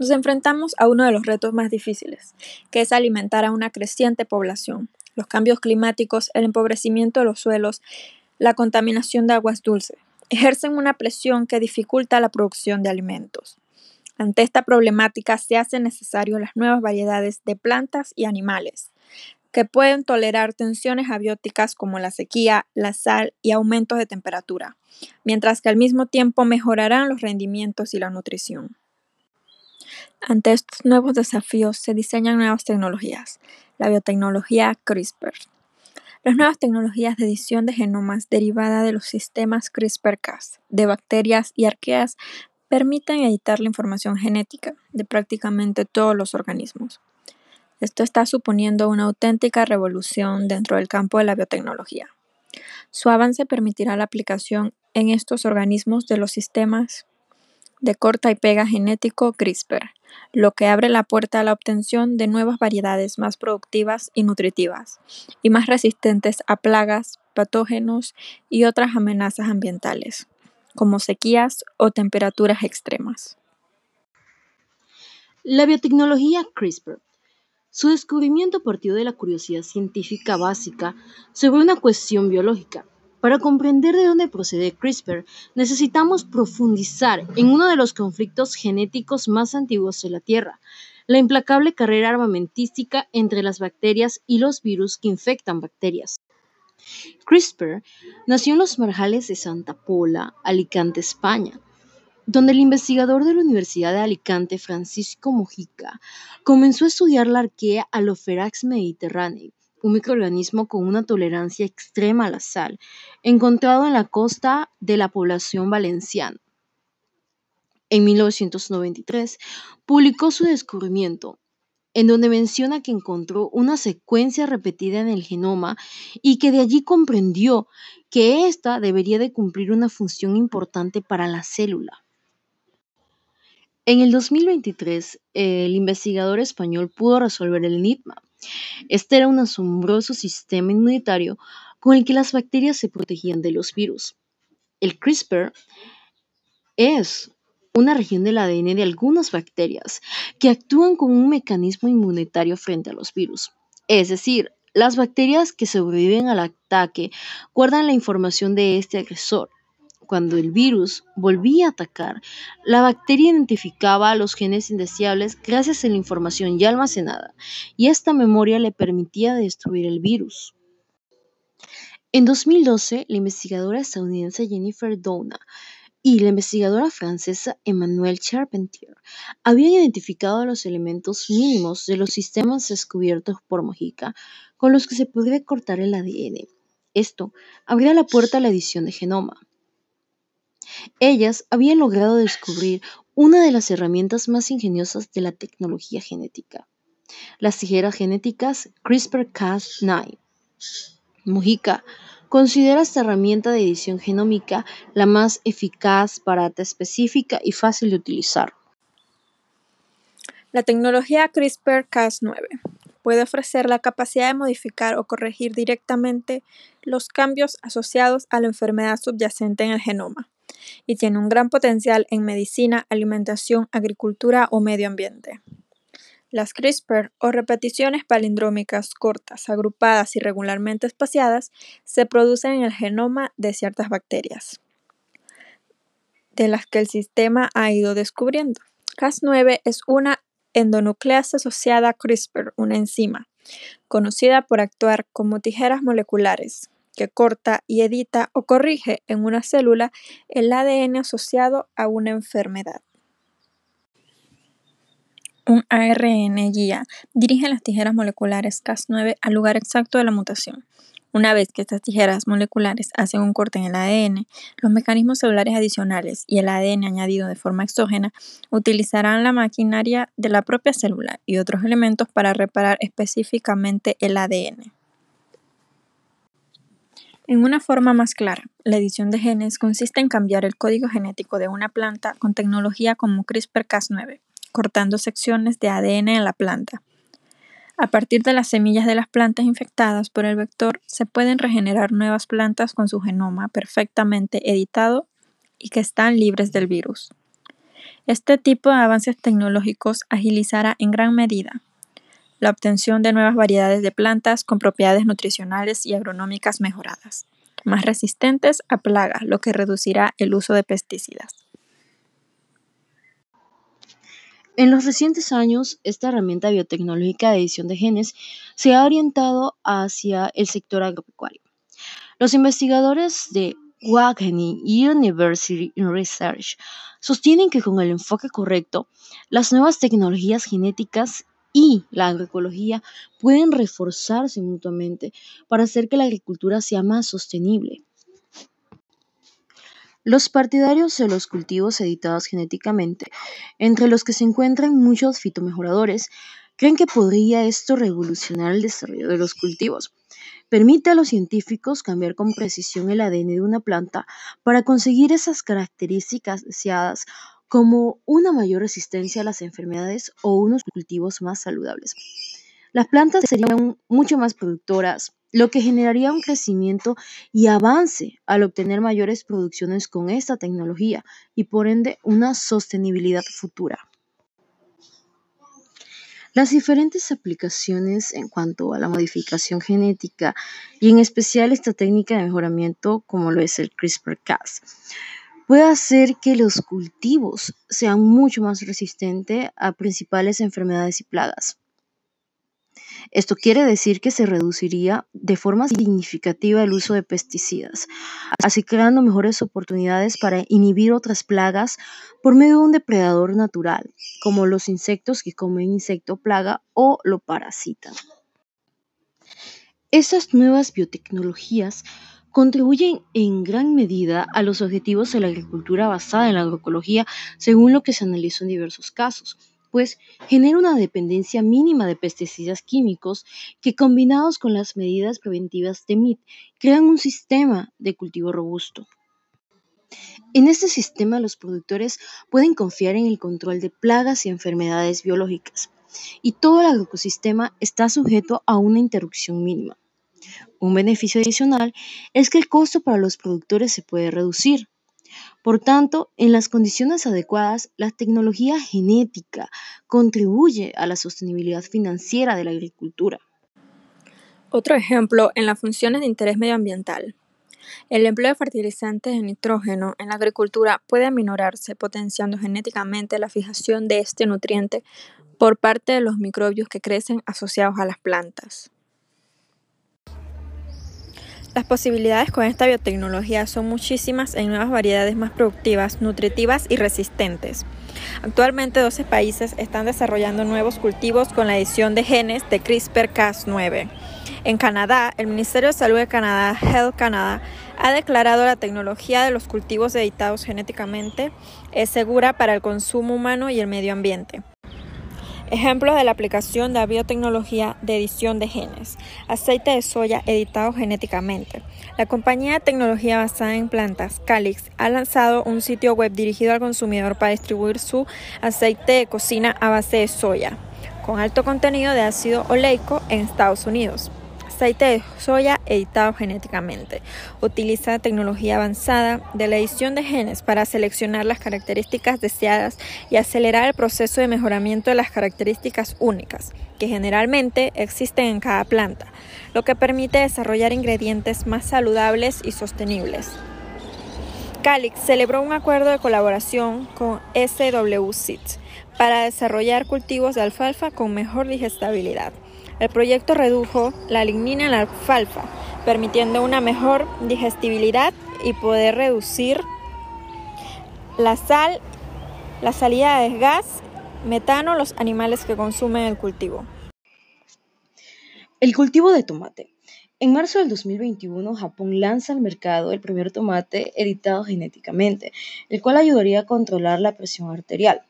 nos enfrentamos a uno de los retos más difíciles, que es alimentar a una creciente población. Los cambios climáticos, el empobrecimiento de los suelos, la contaminación de aguas dulces, ejercen una presión que dificulta la producción de alimentos. Ante esta problemática se hacen necesarias las nuevas variedades de plantas y animales, que pueden tolerar tensiones abióticas como la sequía, la sal y aumentos de temperatura, mientras que al mismo tiempo mejorarán los rendimientos y la nutrición. Ante estos nuevos desafíos se diseñan nuevas tecnologías, la biotecnología CRISPR. Las nuevas tecnologías de edición de genomas derivada de los sistemas CRISPR-Cas de bacterias y arqueas permiten editar la información genética de prácticamente todos los organismos. Esto está suponiendo una auténtica revolución dentro del campo de la biotecnología. Su avance permitirá la aplicación en estos organismos de los sistemas de corta y pega genético CRISPR, lo que abre la puerta a la obtención de nuevas variedades más productivas y nutritivas, y más resistentes a plagas, patógenos y otras amenazas ambientales, como sequías o temperaturas extremas. La biotecnología CRISPR su descubrimiento partió de la curiosidad científica básica sobre una cuestión biológica. Para comprender de dónde procede CRISPR, necesitamos profundizar en uno de los conflictos genéticos más antiguos de la Tierra, la implacable carrera armamentística entre las bacterias y los virus que infectan bacterias. CRISPR nació en los marjales de Santa Pola, Alicante, España, donde el investigador de la Universidad de Alicante, Francisco Mojica, comenzó a estudiar la arquea Alopherax mediterranei, un microorganismo con una tolerancia extrema a la sal, encontrado en la costa de la población valenciana. En 1993 publicó su descubrimiento, en donde menciona que encontró una secuencia repetida en el genoma y que de allí comprendió que ésta debería de cumplir una función importante para la célula. En el 2023, el investigador español pudo resolver el enigma. Este era un asombroso sistema inmunitario con el que las bacterias se protegían de los virus. El CRISPR es una región del ADN de algunas bacterias que actúan como un mecanismo inmunitario frente a los virus. Es decir, las bacterias que sobreviven al ataque guardan la información de este agresor cuando el virus volvía a atacar, la bacteria identificaba los genes indeseables gracias a la información ya almacenada, y esta memoria le permitía destruir el virus. En 2012, la investigadora estadounidense Jennifer Doudna y la investigadora francesa Emmanuelle Charpentier habían identificado los elementos mínimos de los sistemas descubiertos por Mojica con los que se podría cortar el ADN. Esto abría la puerta a la edición de genoma. Ellas habían logrado descubrir una de las herramientas más ingeniosas de la tecnología genética, las tijeras genéticas CRISPR-Cas9. Mujica considera esta herramienta de edición genómica la más eficaz, barata, específica y fácil de utilizar. La tecnología CRISPR-Cas9 puede ofrecer la capacidad de modificar o corregir directamente los cambios asociados a la enfermedad subyacente en el genoma y tiene un gran potencial en medicina, alimentación, agricultura o medio ambiente. Las CRISPR o repeticiones palindrómicas cortas, agrupadas y regularmente espaciadas se producen en el genoma de ciertas bacterias, de las que el sistema ha ido descubriendo. Cas9 es una endonucleasa asociada a CRISPR, una enzima, conocida por actuar como tijeras moleculares, que corta y edita o corrige en una célula el ADN asociado a una enfermedad. Un ARN guía dirige las tijeras moleculares Cas9 al lugar exacto de la mutación. Una vez que estas tijeras moleculares hacen un corte en el ADN, los mecanismos celulares adicionales y el ADN añadido de forma exógena utilizarán la maquinaria de la propia célula y otros elementos para reparar específicamente el ADN. En una forma más clara, la edición de genes consiste en cambiar el código genético de una planta con tecnología como CRISPR-Cas9, cortando secciones de ADN en la planta. A partir de las semillas de las plantas infectadas por el vector, se pueden regenerar nuevas plantas con su genoma perfectamente editado y que están libres del virus. Este tipo de avances tecnológicos agilizará en gran medida la obtención de nuevas variedades de plantas con propiedades nutricionales y agronómicas mejoradas, más resistentes a plagas, lo que reducirá el uso de pesticidas. En los recientes años, esta herramienta biotecnológica de edición de genes se ha orientado hacia el sector agropecuario. Los investigadores de Wageningen University Research sostienen que con el enfoque correcto, las nuevas tecnologías genéticas y la agroecología pueden reforzarse mutuamente para hacer que la agricultura sea más sostenible. Los partidarios de los cultivos editados genéticamente, entre los que se encuentran muchos fitomejoradores, creen que podría esto revolucionar el desarrollo de los cultivos. Permite a los científicos cambiar con precisión el ADN de una planta para conseguir esas características deseadas como una mayor resistencia a las enfermedades o unos cultivos más saludables. Las plantas serían mucho más productoras, lo que generaría un crecimiento y avance al obtener mayores producciones con esta tecnología y por ende una sostenibilidad futura. Las diferentes aplicaciones en cuanto a la modificación genética y en especial esta técnica de mejoramiento como lo es el CRISPR-Cas puede hacer que los cultivos sean mucho más resistentes a principales enfermedades y plagas. Esto quiere decir que se reduciría de forma significativa el uso de pesticidas, así creando mejores oportunidades para inhibir otras plagas por medio de un depredador natural, como los insectos que comen insecto plaga o lo parasitan. Estas nuevas biotecnologías contribuyen en gran medida a los objetivos de la agricultura basada en la agroecología, según lo que se analizó en diversos casos pues genera una dependencia mínima de pesticidas químicos que combinados con las medidas preventivas de MIT crean un sistema de cultivo robusto. En este sistema los productores pueden confiar en el control de plagas y enfermedades biológicas y todo el ecosistema está sujeto a una interrupción mínima. Un beneficio adicional es que el costo para los productores se puede reducir, por tanto, en las condiciones adecuadas, la tecnología genética contribuye a la sostenibilidad financiera de la agricultura. Otro ejemplo en las funciones de interés medioambiental. El empleo de fertilizantes de nitrógeno en la agricultura puede aminorarse potenciando genéticamente la fijación de este nutriente por parte de los microbios que crecen asociados a las plantas. Las posibilidades con esta biotecnología son muchísimas en nuevas variedades más productivas, nutritivas y resistentes. Actualmente 12 países están desarrollando nuevos cultivos con la edición de genes de CRISPR-Cas9. En Canadá, el Ministerio de Salud de Canadá, Health Canada, ha declarado la tecnología de los cultivos editados genéticamente es segura para el consumo humano y el medio ambiente. Ejemplos de la aplicación de la biotecnología de edición de genes. Aceite de soya editado genéticamente. La compañía de tecnología basada en plantas, Calix, ha lanzado un sitio web dirigido al consumidor para distribuir su aceite de cocina a base de soya, con alto contenido de ácido oleico en Estados Unidos aceite de soya editado genéticamente. Utiliza tecnología avanzada de la edición de genes para seleccionar las características deseadas y acelerar el proceso de mejoramiento de las características únicas, que generalmente existen en cada planta, lo que permite desarrollar ingredientes más saludables y sostenibles. Calix celebró un acuerdo de colaboración con SW Seeds para desarrollar cultivos de alfalfa con mejor digestibilidad. El proyecto redujo la lignina en la alfalfa, permitiendo una mejor digestibilidad y poder reducir la sal, la salida de gas, metano, los animales que consumen el cultivo. El cultivo de tomate. En marzo del 2021, Japón lanza al mercado el primer tomate editado genéticamente, el cual ayudaría a controlar la presión arterial.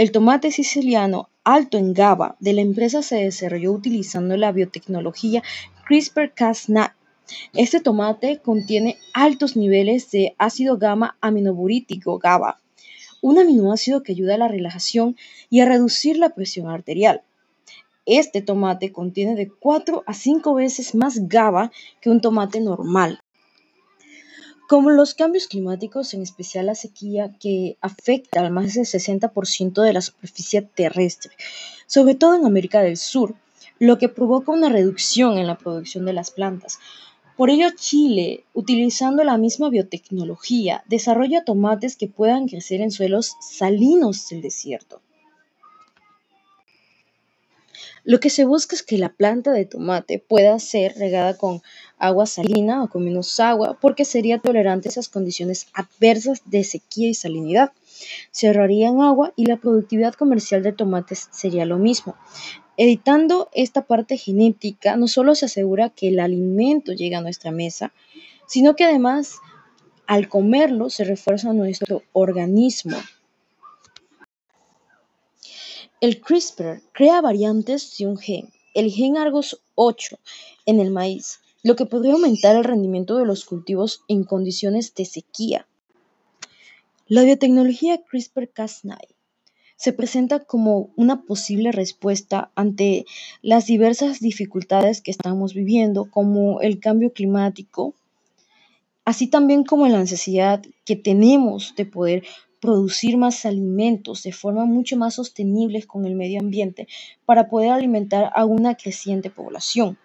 El tomate siciliano alto en GABA de la empresa se desarrolló utilizando la biotecnología CRISPR-Cas9. Este tomate contiene altos niveles de ácido gamma aminoburítico GABA, un aminoácido que ayuda a la relajación y a reducir la presión arterial. Este tomate contiene de 4 a 5 veces más GABA que un tomate normal. Como los cambios climáticos, en especial la sequía que afecta al más del 60% de la superficie terrestre, sobre todo en América del Sur, lo que provoca una reducción en la producción de las plantas. Por ello, Chile, utilizando la misma biotecnología, desarrolla tomates que puedan crecer en suelos salinos del desierto. Lo que se busca es que la planta de tomate pueda ser regada con agua salina o con menos agua porque sería tolerante a esas condiciones adversas de sequía y salinidad. Se agua y la productividad comercial de tomates sería lo mismo. Editando esta parte genética, no solo se asegura que el alimento llega a nuestra mesa, sino que además al comerlo se refuerza nuestro organismo el CRISPR crea variantes de un gen, el gen Argos 8, en el maíz, lo que podría aumentar el rendimiento de los cultivos en condiciones de sequía. La biotecnología CRISPR-Cas9 se presenta como una posible respuesta ante las diversas dificultades que estamos viviendo, como el cambio climático, así también como la necesidad que tenemos de poder producir más alimentos de forma mucho más sostenible con el medio ambiente para poder alimentar a una creciente población.